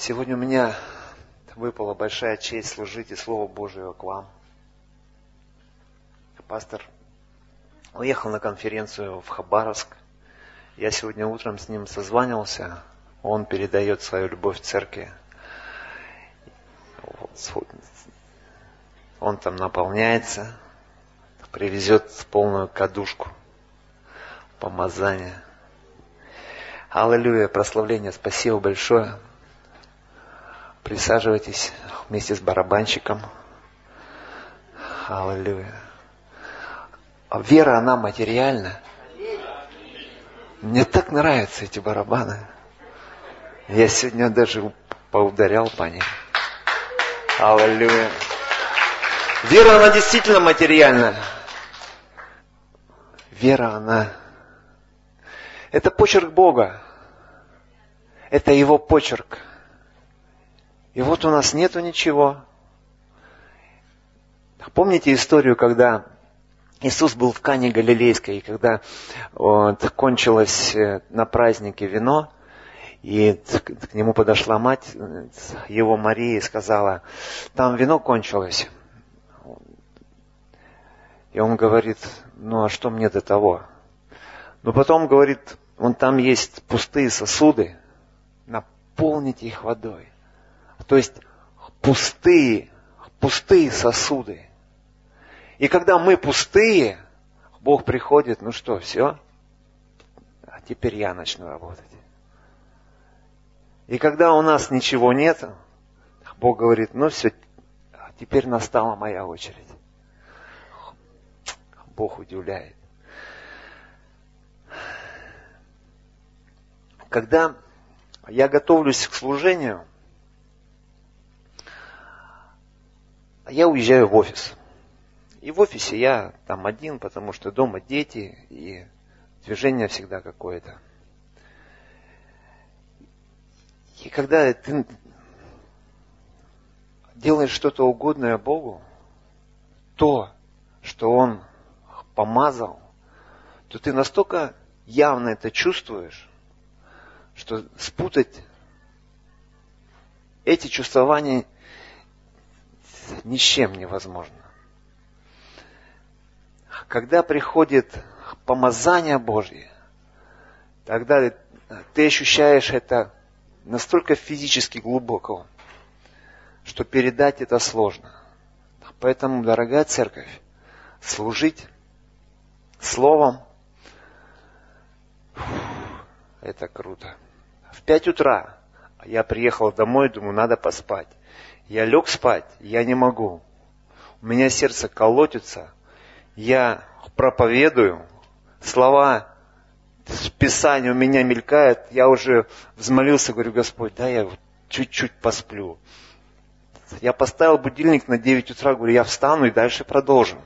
Сегодня у меня выпала большая честь служить и Слово Божие к вам. Пастор уехал на конференцию в Хабаровск. Я сегодня утром с ним созванивался. Он передает свою любовь церкви. Он там наполняется, привезет полную кадушку помазания. Аллилуйя, прославление, спасибо большое. Присаживайтесь вместе с барабанщиком. Аллилуйя. А вера, она материальна. Мне так нравятся эти барабаны. Я сегодня даже поударял по ним. Аллилуйя. Вера, она действительно материальна. Вера, она... Это почерк Бога. Это Его почерк. И вот у нас нету ничего. Помните историю, когда Иисус был в Кане Галилейской, и когда вот, кончилось э, на празднике вино, и к нему подошла мать его Мария и сказала, там вино кончилось. И он говорит, ну а что мне до того? Но потом говорит, вон там есть пустые сосуды, наполните их водой. То есть пустые, пустые сосуды. И когда мы пустые, Бог приходит, ну что, все, а теперь я начну работать. И когда у нас ничего нет, Бог говорит, ну все, теперь настала моя очередь. Бог удивляет. Когда я готовлюсь к служению, я уезжаю в офис. И в офисе я там один, потому что дома дети, и движение всегда какое-то. И когда ты делаешь что-то угодное Богу, то, что Он помазал, то ты настолько явно это чувствуешь, что спутать эти чувствования ни с чем невозможно. Когда приходит помазание Божье, тогда ты ощущаешь это настолько физически глубоко, что передать это сложно. Поэтому, дорогая церковь, служить словом, это круто. В пять утра я приехал домой, думаю, надо поспать. Я лег спать, я не могу. У меня сердце колотится. Я проповедую. Слова Писания у меня мелькают. Я уже взмолился, говорю, Господь, да я чуть-чуть посплю. Я поставил будильник на 9 утра, говорю, я встану и дальше продолжим.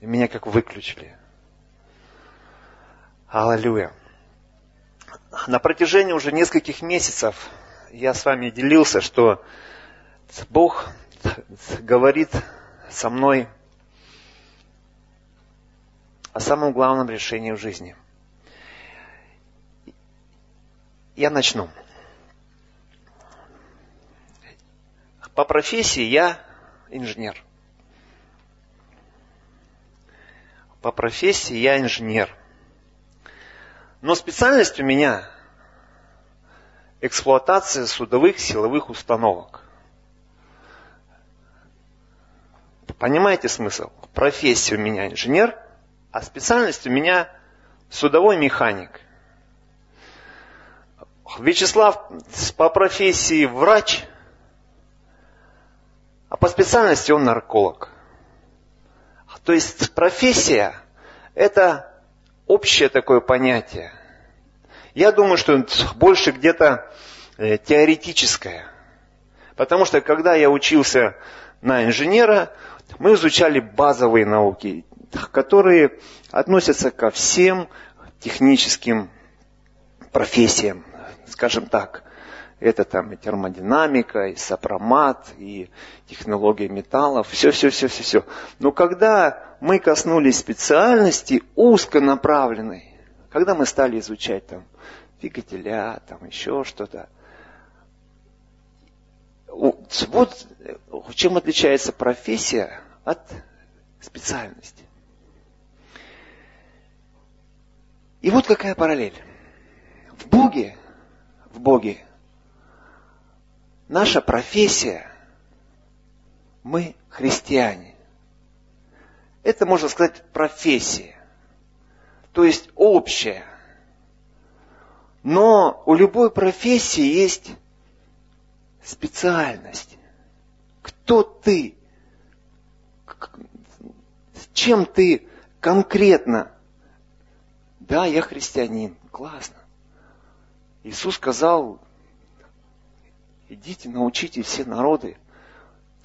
И меня как выключили. Аллилуйя. На протяжении уже нескольких месяцев я с вами делился, что Бог говорит со мной о самом главном решении в жизни. Я начну. По профессии я инженер. По профессии я инженер. Но специальность у меня эксплуатация судовых силовых установок. Понимаете смысл? Профессия у меня инженер, а специальность у меня судовой механик. Вячеслав по профессии врач, а по специальности он нарколог. То есть профессия – это общее такое понятие. Я думаю, что больше где-то э, теоретическое. Потому что когда я учился на инженера, мы изучали базовые науки, которые относятся ко всем техническим профессиям, скажем так. Это там и термодинамика, и сопромат, и технология металлов, все-все-все-все-все. Но когда мы коснулись специальности узконаправленной, когда мы стали изучать там двигателя, там еще что-то, Вот чем отличается профессия от специальности. И вот какая параллель. В Боге, в Боге, наша профессия, мы христиане. Это, можно сказать, профессия. То есть общая. Но у любой профессии есть специальность. Кто ты? Чем ты конкретно да, я христианин. Классно. Иисус сказал, идите, научите все народы.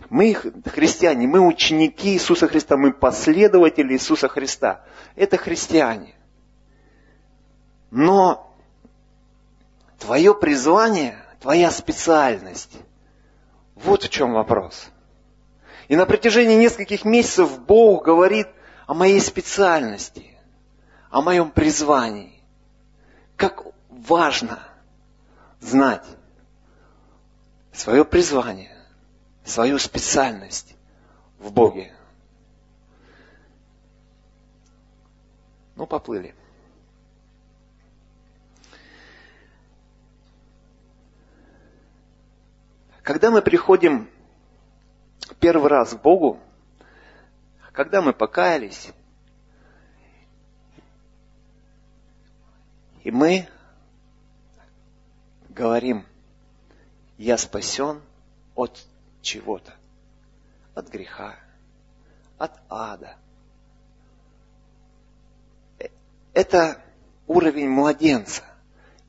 Мы христиане, мы ученики Иисуса Христа, мы последователи Иисуса Христа. Это христиане. Но твое призвание, твоя специальность, вот в чем вопрос. И на протяжении нескольких месяцев Бог говорит о моей специальности о моем призвании. Как важно знать свое призвание, свою специальность в Боге. Ну, поплыли. Когда мы приходим первый раз к Богу, когда мы покаялись, И мы говорим, я спасен от чего-то, от греха, от ада. Это уровень младенца.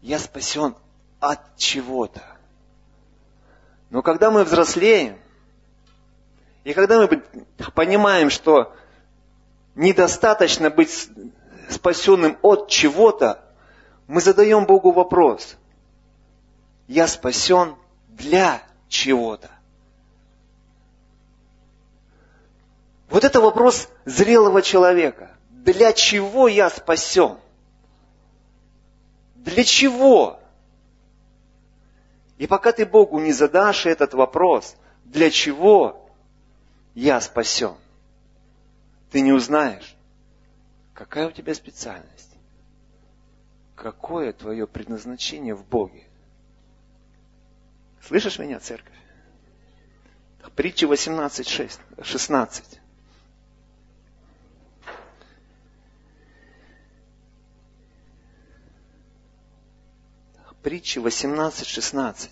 Я спасен от чего-то. Но когда мы взрослеем, и когда мы понимаем, что недостаточно быть спасенным от чего-то, мы задаем Богу вопрос. Я спасен для чего-то. Вот это вопрос зрелого человека. Для чего я спасен? Для чего? И пока ты Богу не задашь этот вопрос, для чего я спасен, ты не узнаешь, какая у тебя специальность какое твое предназначение в Боге. Слышишь меня, церковь? Притча 18, 6, 16. Притча 18, 16.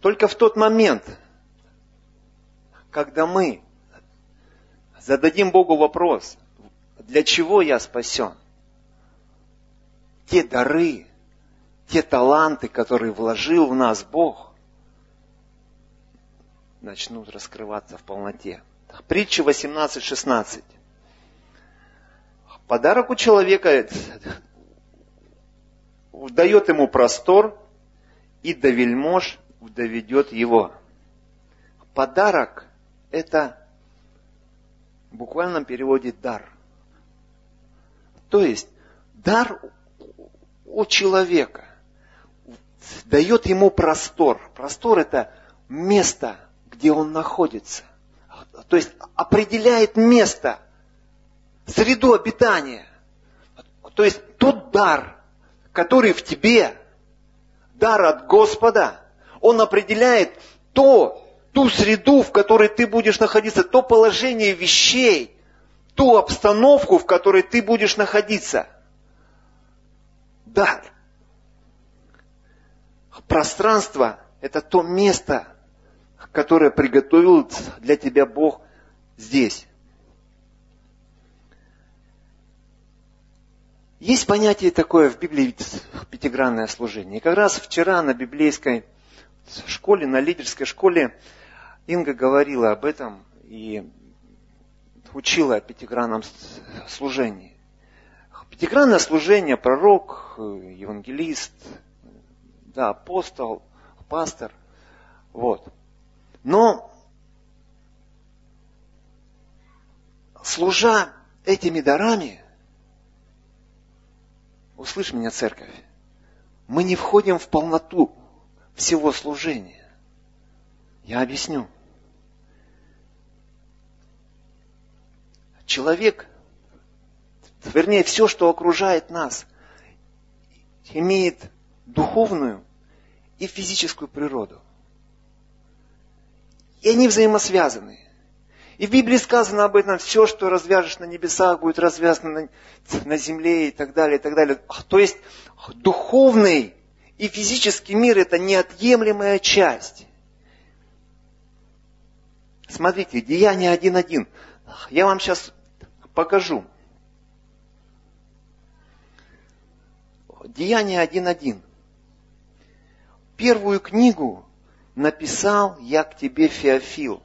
Только в тот момент, когда мы зададим Богу вопрос, для чего я спасен? Те дары, те таланты, которые вложил в нас Бог, начнут раскрываться в полноте. Притча 18.16. Подарок у человека дает ему простор, и до вельмож доведет его. Подарок – это в буквальном переводе дар. То есть дар у человека дает ему простор. Простор это место, где он находится. То есть определяет место, среду обитания. То есть тот дар, который в тебе, дар от Господа, он определяет то, ту среду, в которой ты будешь находиться, то положение вещей, ту обстановку, в которой ты будешь находиться. Да. Пространство – это то место, которое приготовил для тебя Бог здесь. Есть понятие такое в Библии пятигранное служение. И как раз вчера на библейской школе, на лидерской школе Инга говорила об этом и учила о пятигранном служении. Пятигранное служение, пророк, евангелист, да, апостол, пастор. Вот. Но служа этими дарами, услышь меня, церковь, мы не входим в полноту всего служения. Я объясню. Человек, вернее, все, что окружает нас, имеет духовную и физическую природу. И они взаимосвязаны. И в Библии сказано об этом, все, что развяжешь на небесах, будет развязано на, на земле и так далее, и так далее. То есть духовный и физический мир это неотъемлемая часть. Смотрите, Деяние 1.1. Я вам сейчас покажу. Деяние 1.1. Первую книгу написал я к тебе, Феофил,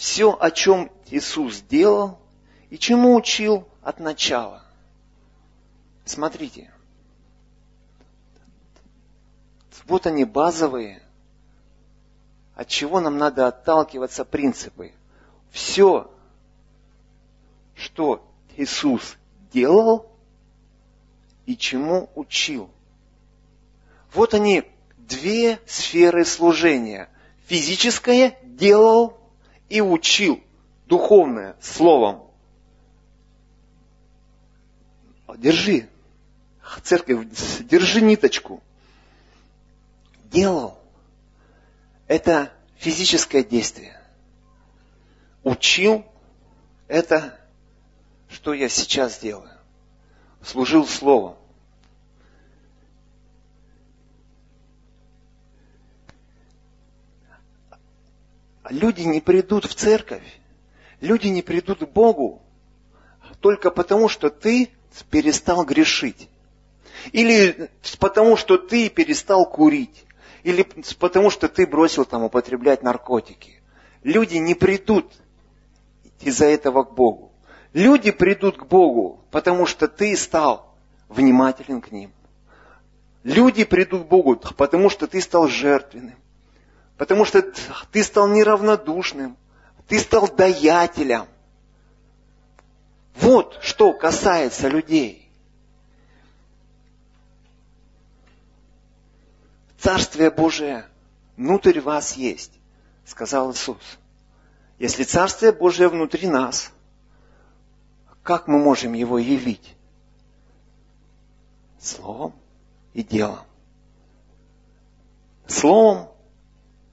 все, о чем Иисус делал и чему учил от начала. Смотрите. Вот они базовые, от чего нам надо отталкиваться принципы. Все, что Иисус делал и чему учил. Вот они две сферы служения. Физическое делал и учил, духовное словом. Держи, церковь, держи ниточку. Делал. Это физическое действие. Учил. Это что я сейчас делаю. Служил словом. Люди не придут в церковь, люди не придут к Богу только потому, что ты перестал грешить. Или потому, что ты перестал курить. Или потому, что ты бросил там употреблять наркотики. Люди не придут из-за этого к Богу. Люди придут к Богу, потому что ты стал внимателен к ним. Люди придут к Богу, потому что ты стал жертвенным. Потому что ты стал неравнодушным, ты стал даятелем. Вот что касается людей. Царствие Божие внутрь вас есть, сказал Иисус. Если Царствие Божие внутри нас, как мы можем его явить? Словом и делом. Словом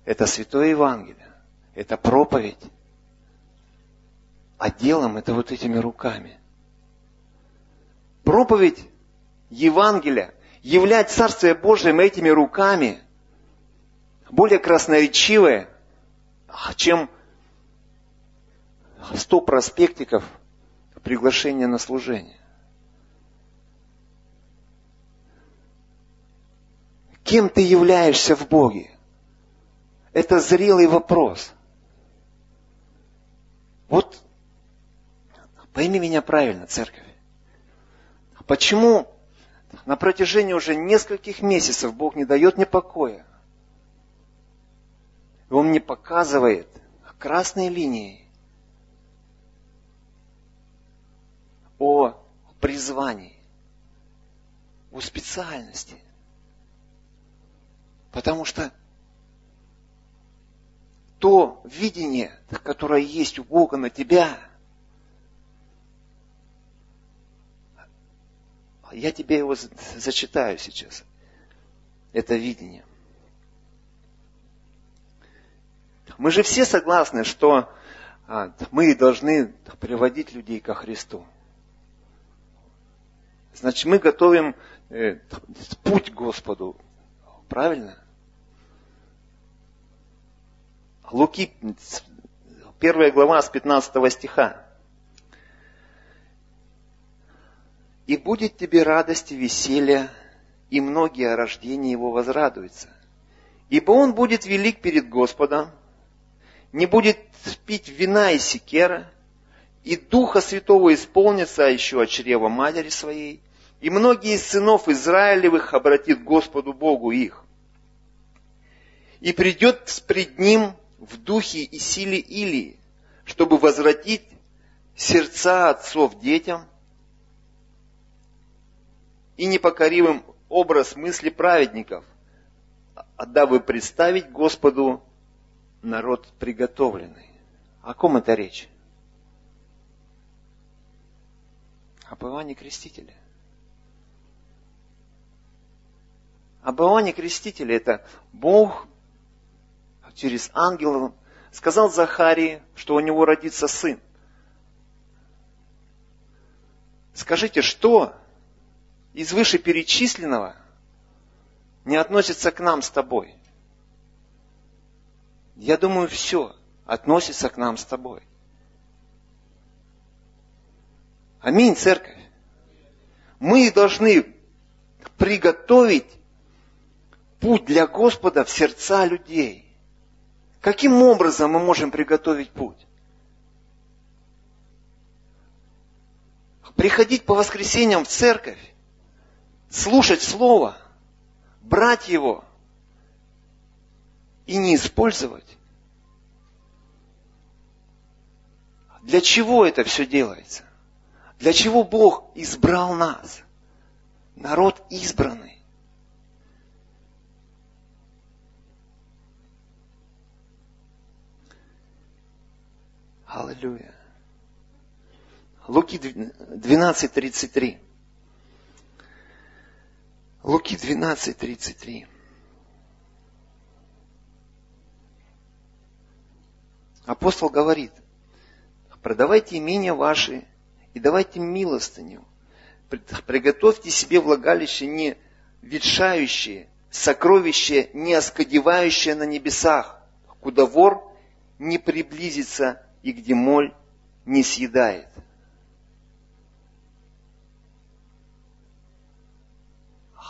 это Святое Евангелие. Это проповедь. А делом это вот этими руками. Проповедь Евангелия, являть Царствие Божие этими руками, более красноречивое, чем сто проспектиков приглашения на служение. Кем ты являешься в Боге? Это зрелый вопрос. Вот пойми меня правильно, церковь. Почему на протяжении уже нескольких месяцев Бог не дает мне покоя? И Он мне показывает красной линией о призвании, о специальности. Потому что то видение, которое есть у Бога на тебя, я тебе его зачитаю сейчас. Это видение. Мы же все согласны, что а, мы должны приводить людей ко Христу. Значит, мы готовим э, путь Господу. Правильно? Луки, первая глава с 15 стиха. «И будет тебе радость и веселье, и многие о рождении его возрадуются. Ибо он будет велик перед Господом, не будет пить вина и секера, и Духа Святого исполнится еще от чрева матери своей, и многие из сынов Израилевых обратит Господу Богу их. И придет пред ним в духе и силе Илии, чтобы возвратить сердца отцов детям и непокоривым образ мысли праведников, а дабы представить Господу народ приготовленный. О ком это речь? Об Иоанне Крестителе. Об Иоанне Крестителе это Бог через ангелов сказал Захарии, что у него родится сын. Скажите, что из вышеперечисленного не относится к нам с тобой? Я думаю, все относится к нам с тобой. Аминь, церковь. Мы должны приготовить путь для Господа в сердца людей. Каким образом мы можем приготовить путь? Приходить по воскресеньям в церковь, слушать Слово, брать его и не использовать. Для чего это все делается? Для чего Бог избрал нас? Народ избранный. Аллилуйя. Луки 12.33. Луки 12.33. Апостол говорит, продавайте имения ваши и давайте милостыню. Приготовьте себе влагалище не ветшающее, сокровище не оскодевающее на небесах, куда вор не приблизится и где моль не съедает.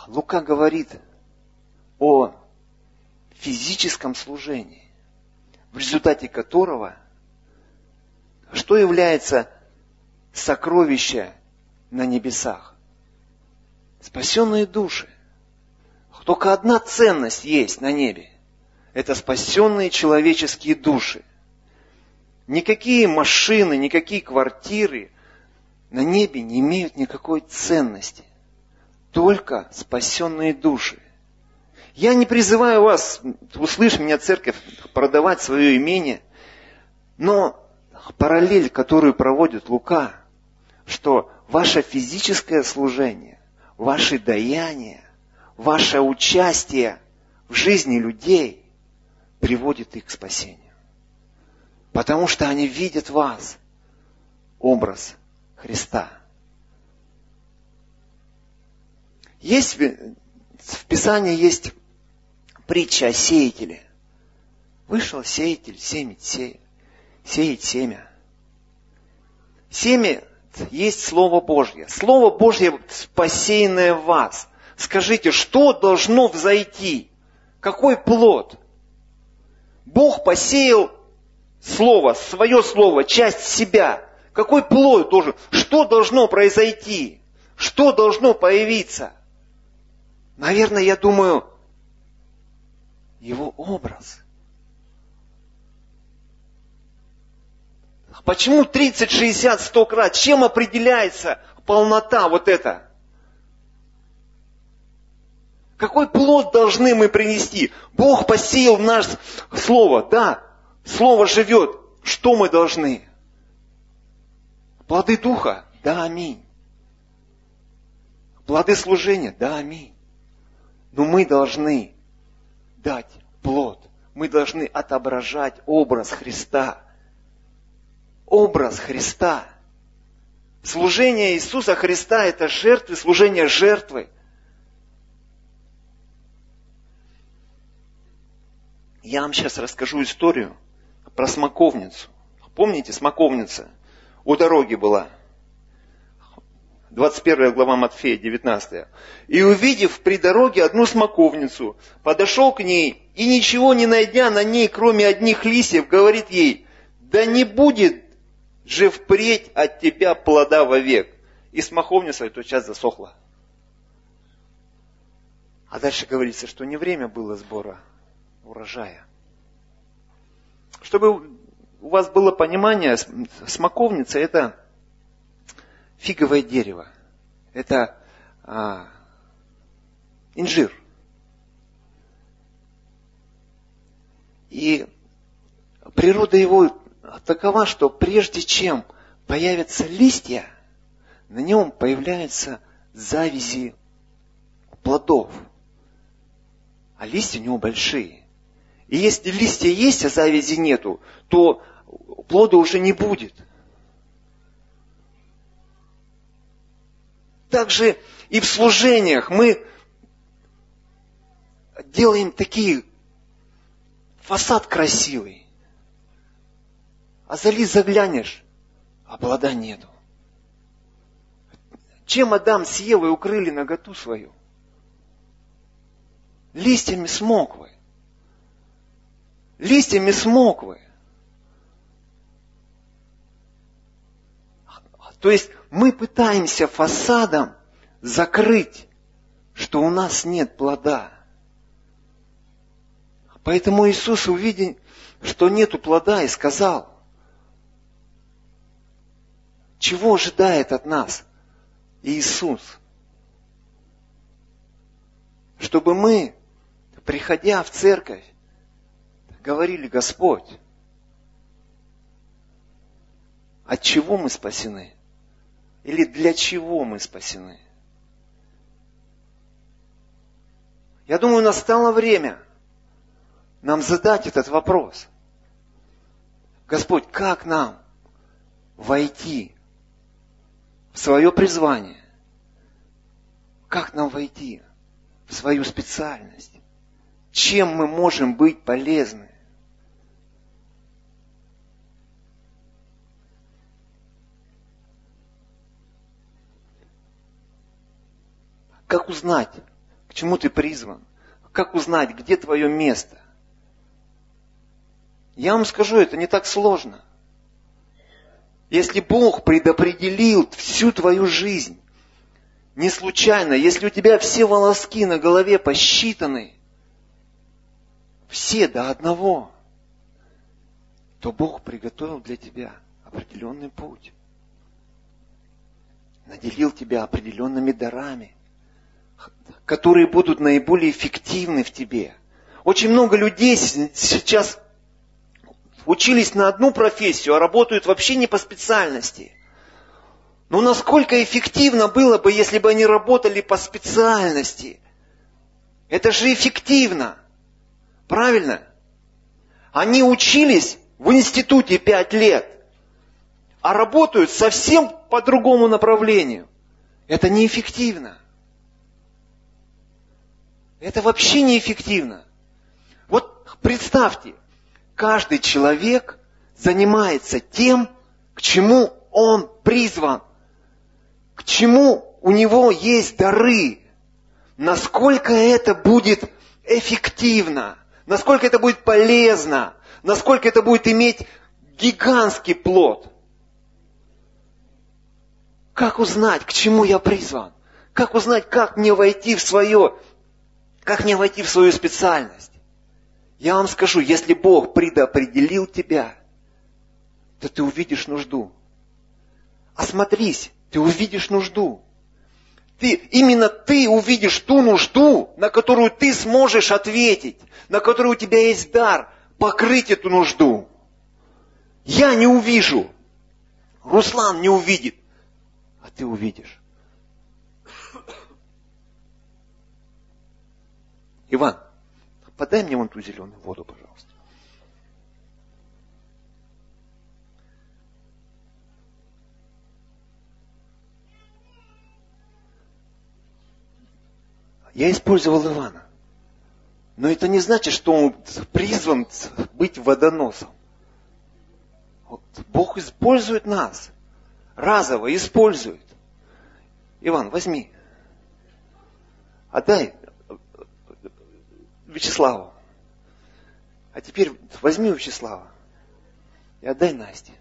Лука говорит о физическом служении, в результате которого что является сокровище на небесах? Спасенные души. Только одна ценность есть на небе. Это спасенные человеческие души. Никакие машины, никакие квартиры на небе не имеют никакой ценности. Только спасенные души. Я не призываю вас, услышь меня, церковь, продавать свое имение, но параллель, которую проводит Лука, что ваше физическое служение, ваше даяние, ваше участие в жизни людей приводит их к спасению. Потому что они видят вас, образ Христа. Есть в Писании есть притча о сеятеле. Вышел сеятель сеять, сеять, сеять семя. Семя есть Слово Божье. Слово Божье посеянное в вас. Скажите, что должно взойти? Какой плод? Бог посеял слово, свое слово, часть себя. Какой плод должен? Что должно произойти? Что должно появиться? Наверное, я думаю, его образ. Почему 30, 60, 100 крат? Чем определяется полнота вот эта? Какой плод должны мы принести? Бог посеял в наш слово, да, Слово живет. Что мы должны? Плоды Духа? Да, аминь. Плоды служения? Да, аминь. Но мы должны дать плод. Мы должны отображать образ Христа. Образ Христа. Служение Иисуса Христа – это жертвы, служение жертвы. Я вам сейчас расскажу историю – про смоковницу. Помните, смоковница у дороги была. 21 глава Матфея, 19. «И увидев при дороге одну смоковницу, подошел к ней, и ничего не найдя на ней, кроме одних листьев, говорит ей, да не будет же впредь от тебя плода вовек». И смоковница в тот час засохла. А дальше говорится, что не время было сбора урожая. Чтобы у вас было понимание, смоковница это фиговое дерево. Это а, инжир. И природа его такова, что прежде чем появятся листья, на нем появляются завязи плодов. А листья у него большие. И если листья есть, а завязи нету, то плода уже не будет. Также и в служениях мы делаем такие фасад красивый. А зали заглянешь, а плода нету. Чем Адам с Евой укрыли наготу свою? Листьями смоквы. Листьями смоквы. То есть мы пытаемся фасадом закрыть, что у нас нет плода. Поэтому Иисус, увидел, что нету плода, и сказал, чего ожидает от нас Иисус? Чтобы мы, приходя в церковь, говорили, Господь, от чего мы спасены? Или для чего мы спасены? Я думаю, настало время нам задать этот вопрос. Господь, как нам войти в свое призвание? Как нам войти в свою специальность? Чем мы можем быть полезны? Как узнать, к чему ты призван? Как узнать, где твое место? Я вам скажу, это не так сложно. Если Бог предопределил всю твою жизнь, не случайно, если у тебя все волоски на голове посчитаны, все до одного, то Бог приготовил для тебя определенный путь. Наделил тебя определенными дарами, которые будут наиболее эффективны в тебе. Очень много людей сейчас учились на одну профессию, а работают вообще не по специальности. Но насколько эффективно было бы, если бы они работали по специальности? Это же эффективно. Правильно? Они учились в институте пять лет, а работают совсем по другому направлению. Это неэффективно. Это вообще неэффективно. Вот представьте, каждый человек занимается тем, к чему он призван, к чему у него есть дары, насколько это будет эффективно, насколько это будет полезно, насколько это будет иметь гигантский плод. Как узнать, к чему я призван? Как узнать, как мне войти в свое как мне войти в свою специальность? Я вам скажу, если Бог предопределил тебя, то ты увидишь нужду. Осмотрись, ты увидишь нужду. Ты, именно ты увидишь ту нужду, на которую ты сможешь ответить, на которую у тебя есть дар, покрыть эту нужду. Я не увижу, Руслан не увидит, а ты увидишь. Иван, подай мне вон ту зеленую воду, пожалуйста. Я использовал Ивана. Но это не значит, что он призван быть водоносом. Вот Бог использует нас. Разово использует. Иван, возьми. Отдай Вячеславу. А теперь возьми Вячеслава и отдай Насте.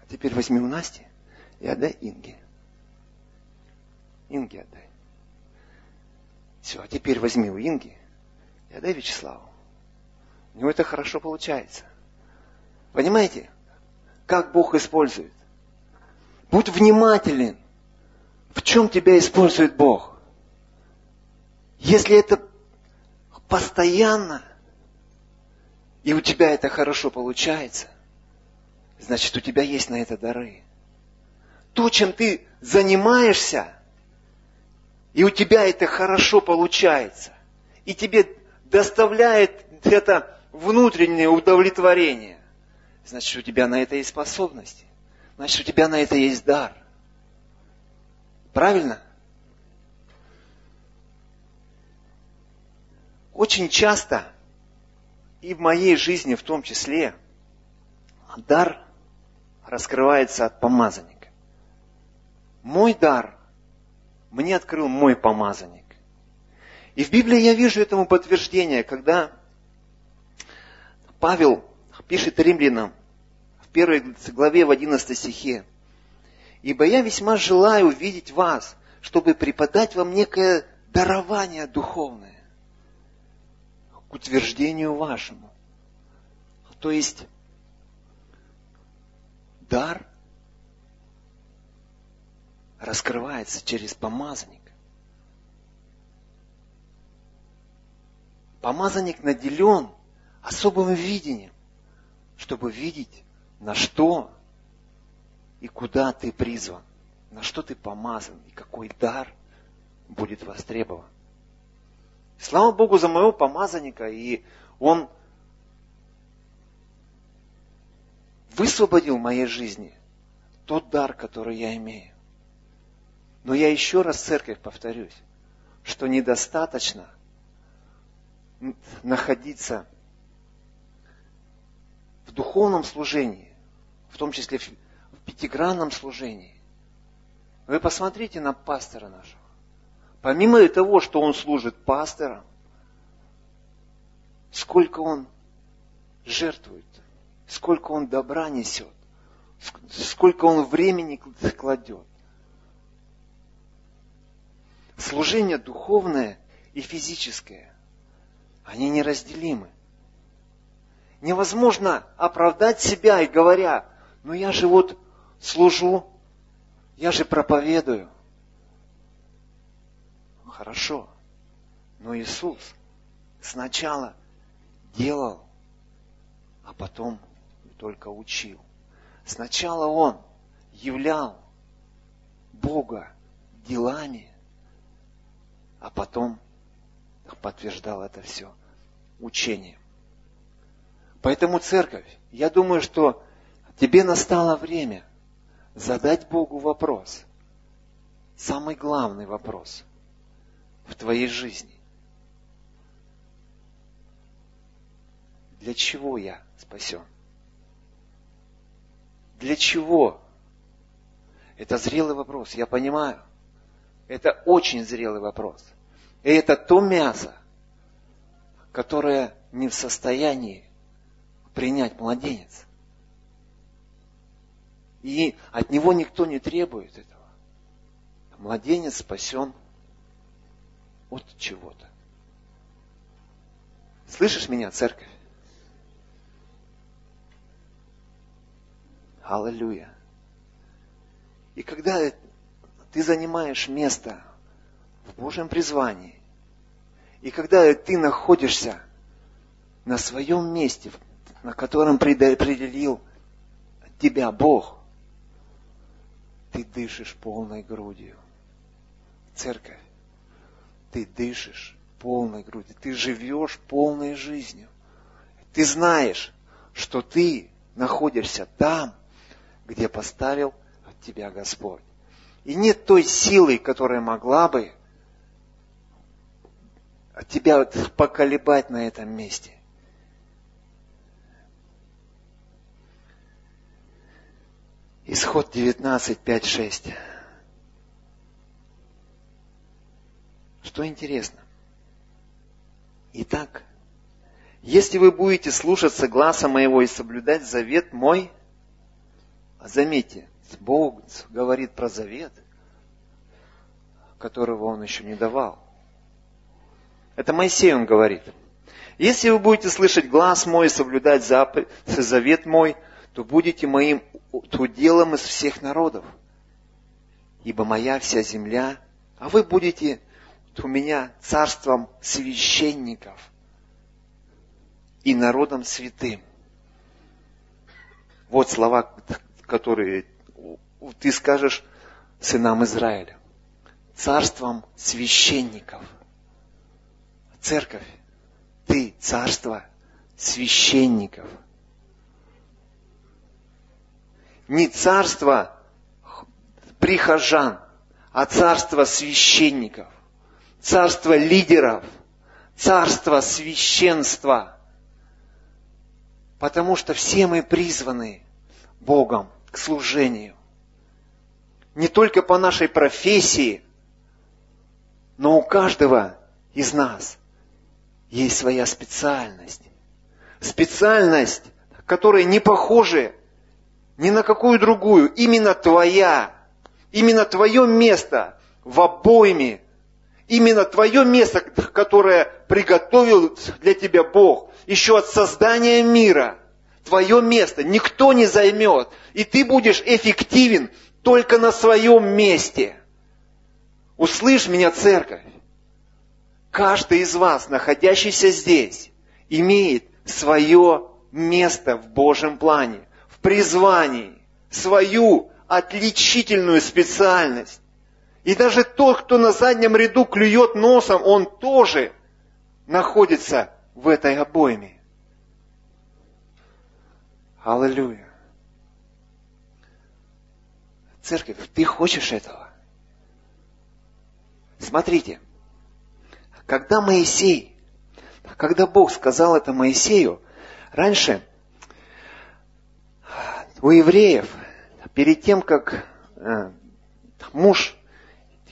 А теперь возьми у Насти и отдай Инге. Инге отдай. Все, а теперь возьми у Инги и отдай Вячеславу. У него это хорошо получается. Понимаете, как Бог использует? Будь внимателен, в чем тебя использует Бог. Если это постоянно, и у тебя это хорошо получается, значит, у тебя есть на это дары. То, чем ты занимаешься, и у тебя это хорошо получается, и тебе доставляет это внутреннее удовлетворение, значит, у тебя на это есть способности. Значит, у тебя на это есть дар. Правильно? Очень часто, и в моей жизни в том числе, дар раскрывается от помазанника. Мой дар мне открыл мой помазанник. И в Библии я вижу этому подтверждение, когда Павел пишет римлянам в первой главе в 11 стихе. «Ибо я весьма желаю видеть вас, чтобы преподать вам некое дарование духовное к утверждению вашему». То есть дар раскрывается через помазанник. Помазанник наделен особым видением, чтобы видеть, на что и куда ты призван, на что ты помазан и какой дар будет востребован. Слава Богу за моего помазанника, и он высвободил в моей жизни тот дар, который я имею. Но я еще раз, церковь, повторюсь, что недостаточно находиться в духовном служении, в том числе в пятигранном служении. Вы посмотрите на пастора нашего. Помимо того, что он служит пастором, сколько он жертвует, сколько он добра несет, сколько он времени кладет. Служение духовное и физическое, они неразделимы невозможно оправдать себя и говоря, ну я же вот служу, я же проповедую. Хорошо, но Иисус сначала делал, а потом только учил. Сначала Он являл Бога делами, а потом подтверждал это все учением. Поэтому, церковь, я думаю, что тебе настало время задать Богу вопрос. Самый главный вопрос в твоей жизни. Для чего я спасен? Для чего? Это зрелый вопрос, я понимаю. Это очень зрелый вопрос. И это то мясо, которое не в состоянии принять младенец. И от него никто не требует этого. Младенец спасен от чего-то. Слышишь меня, церковь? Аллилуйя. И когда ты занимаешь место в Божьем призвании, и когда ты находишься на своем месте, на котором определил тебя Бог, ты дышишь полной грудью. Церковь, ты дышишь полной грудью, ты живешь полной жизнью. Ты знаешь, что ты находишься там, где поставил тебя Господь. И нет той силы, которая могла бы тебя поколебать на этом месте. Исход 19, 5, 6. Что интересно? Итак, если вы будете слушаться гласа моего и соблюдать завет мой, а заметьте, Бог говорит про завет, которого он еще не давал. Это Моисей он говорит. Если вы будете слышать глаз мой и соблюдать завет мой, то будете моим уделом из всех народов. ибо моя вся земля, а вы будете у меня царством священников и народом святым. Вот слова, которые ты скажешь сынам Израиля. Царством священников. Церковь, ты царство священников. Не царство прихожан, а царство священников, царство лидеров, царство священства. Потому что все мы призваны Богом к служению. Не только по нашей профессии, но у каждого из нас есть своя специальность. Специальность, которая не похожа ни на какую другую, именно твоя. Именно твое место в обойме. Именно твое место, которое приготовил для тебя Бог. Еще от создания мира. Твое место никто не займет. И ты будешь эффективен только на своем месте. Услышь меня, церковь. Каждый из вас, находящийся здесь, имеет свое место в Божьем плане, в призвании, свою отличительную специальность. И даже тот, кто на заднем ряду клюет носом, он тоже находится в этой обойме. Аллилуйя. Церковь, ты хочешь этого? Смотрите, когда Моисей, когда Бог сказал это Моисею, раньше у евреев перед тем, как э, муж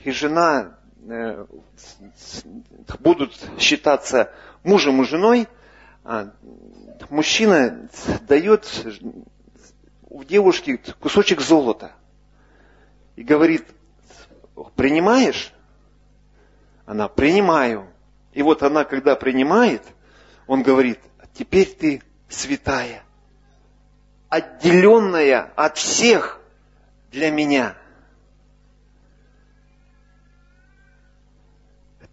и жена э, будут считаться мужем и женой, э, мужчина дает у девушки кусочек золота и говорит, принимаешь? Она, принимаю. И вот она, когда принимает, он говорит, теперь ты святая отделенная от всех для меня.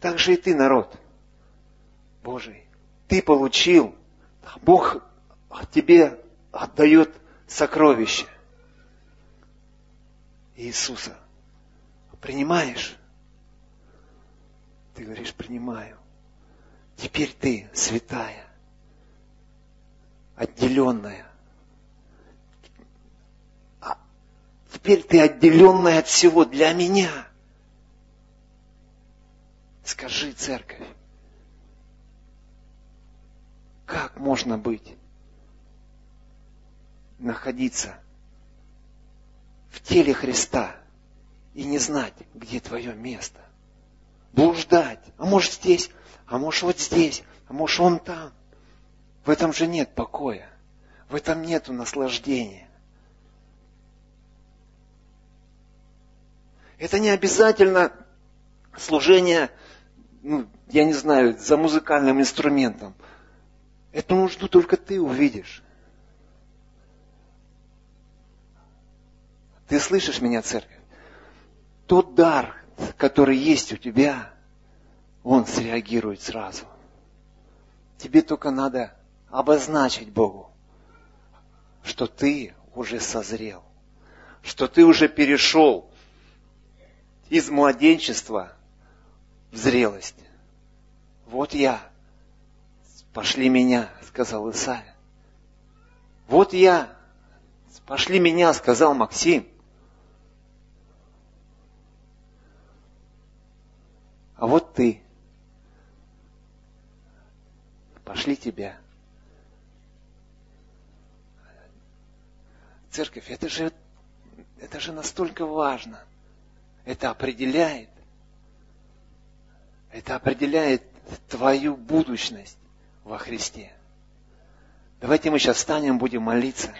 Так же и ты, народ Божий. Ты получил, Бог тебе отдает сокровище Иисуса. Принимаешь? Ты говоришь, принимаю. Теперь ты святая, отделенная Теперь ты отделенная от всего для меня. Скажи, церковь, как можно быть, находиться в теле Христа и не знать, где твое место? Блуждать, а может здесь, а может вот здесь, а может он там. В этом же нет покоя, в этом нету наслаждения. Это не обязательно служение, ну, я не знаю, за музыкальным инструментом. Эту нужду только ты увидишь. Ты слышишь меня, церковь? Тот дар, который есть у тебя, он среагирует сразу. Тебе только надо обозначить Богу, что ты уже созрел, что ты уже перешел из младенчества в зрелость. Вот я, пошли меня, сказал Исаия. Вот я, пошли меня, сказал Максим. А вот ты, пошли тебя. Церковь, это же, это же настолько важно – это определяет, это определяет твою будущность во Христе. Давайте мы сейчас встанем, будем молиться.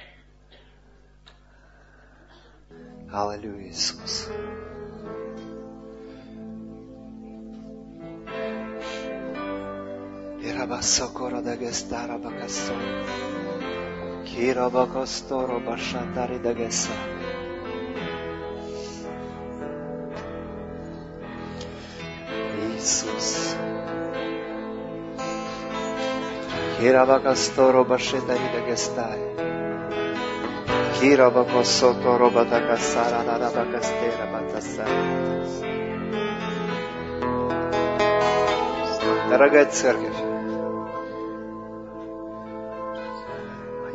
Аллилуйя, Иисус. Ирабасокора дагестара бакасо. Кира бакосторо башатари дагеса. Иисус. Хирабакасторо башетарида гестай. Хирабакосото робатакасара рарабакастера батасара. Дорогая церковь,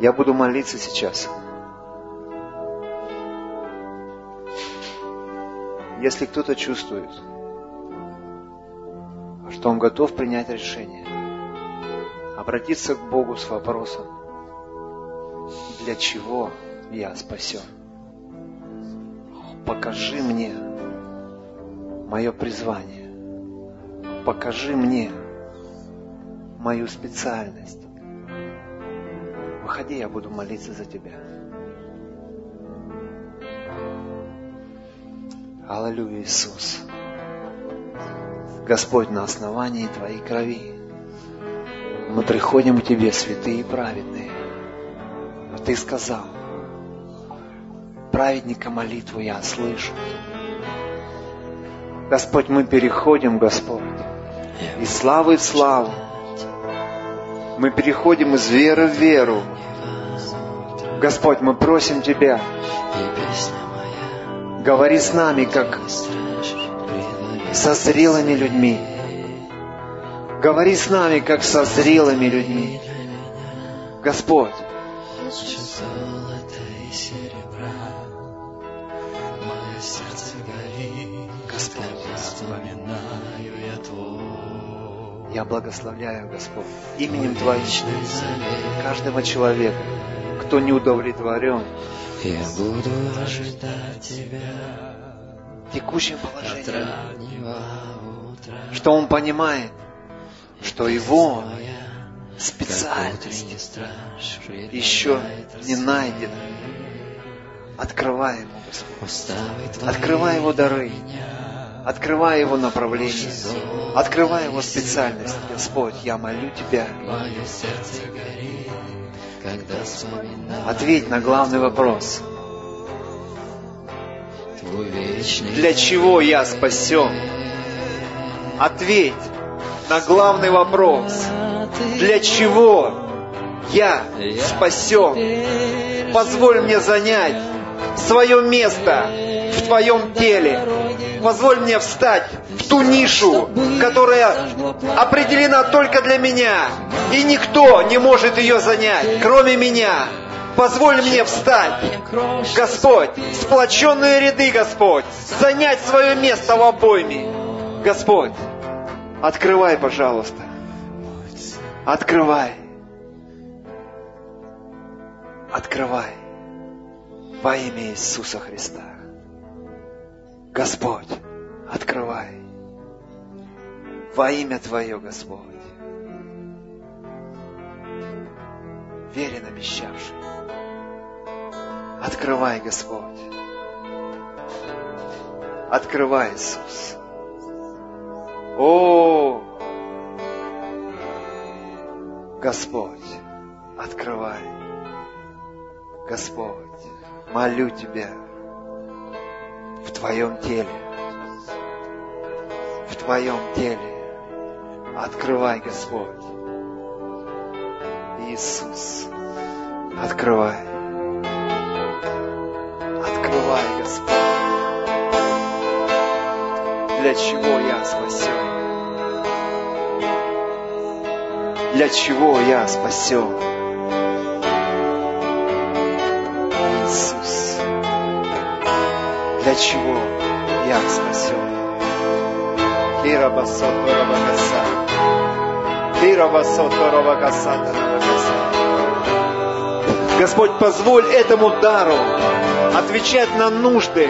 я буду молиться сейчас. Если кто-то чувствует, что он готов принять решение, обратиться к Богу с вопросом, для чего я спасен? Покажи мне мое призвание. Покажи мне мою специальность. Выходи, я буду молиться за тебя. Аллилуйя, Иисус. Господь, на основании Твоей крови мы приходим к Тебе, святые и праведные. Но Ты сказал, праведника молитву я слышу. Господь, мы переходим, Господь, из славы в славу, мы переходим из веры в веру. Господь, мы просим Тебя, говори с нами, как со зрелыми людьми. Говори с нами, как со зрелыми людьми. Господь, Я благословляю, Господь, именем Твоим каждого человека, кто не удовлетворен. Я буду ожидать Тебя текущем положении, что он понимает, что его специальность еще не найдена. Открывай ему, Господь. Открывай его дары. Открывай его направление. Открывай его специальность. Господь, я молю Тебя. Ответь на главный вопрос. Для чего я спасен? Ответь на главный вопрос. Для чего я спасен? Позволь мне занять свое место в Твоем теле. Позволь мне встать в ту нишу, которая определена только для меня. И никто не может ее занять, кроме меня. Позволь мне встать, Господь, сплоченные ряды, Господь, занять свое место в обойме. Господь, открывай, пожалуйста. Открывай. Открывай во имя Иисуса Христа. Господь, открывай во имя Твое, Господь. Верен обещавший. Открывай, Господь. Открывай, Иисус. О, Господь, открывай. Господь, молю Тебя в Твоем теле, в Твоем теле. Открывай, Господь. Иисус, открывай. Открывай, Господь. Для чего я спасен? Для чего я спасен? Для чего я спасен? Кира басото рабакаса. Кира басото. Господь, позволь этому дару отвечать на нужды.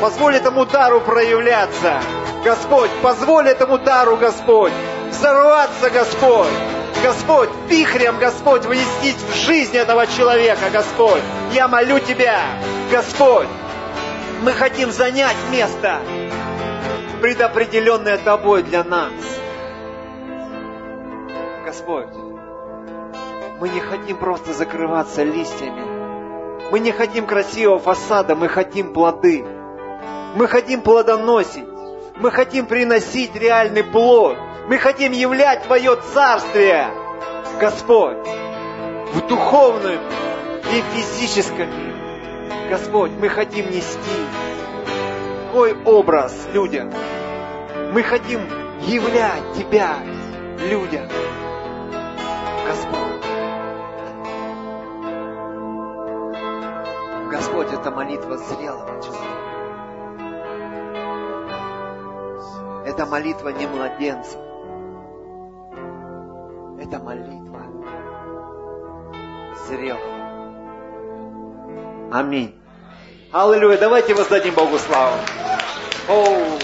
Позволь этому дару проявляться. Господь, позволь этому дару, Господь, взорваться, Господь. Господь, вихрем, Господь, внестись в жизнь этого человека, Господь. Я молю Тебя, Господь, мы хотим занять место, предопределенное Тобой для нас. Господь, мы не хотим просто закрываться листьями. Мы не хотим красивого фасада, мы хотим плоды. Мы хотим плодоносить. Мы хотим приносить реальный плод. Мы хотим являть Твое Царствие, Господь, в духовном и физическом мире. Господь, мы хотим нести Твой образ людям. Мы хотим являть Тебя людям. Господь. Господь, это молитва зрелого человека. Это молитва не младенца. Это молитва зрелого. Аминь. Аллилуйя. Давайте воздадим Богу славу. Оу.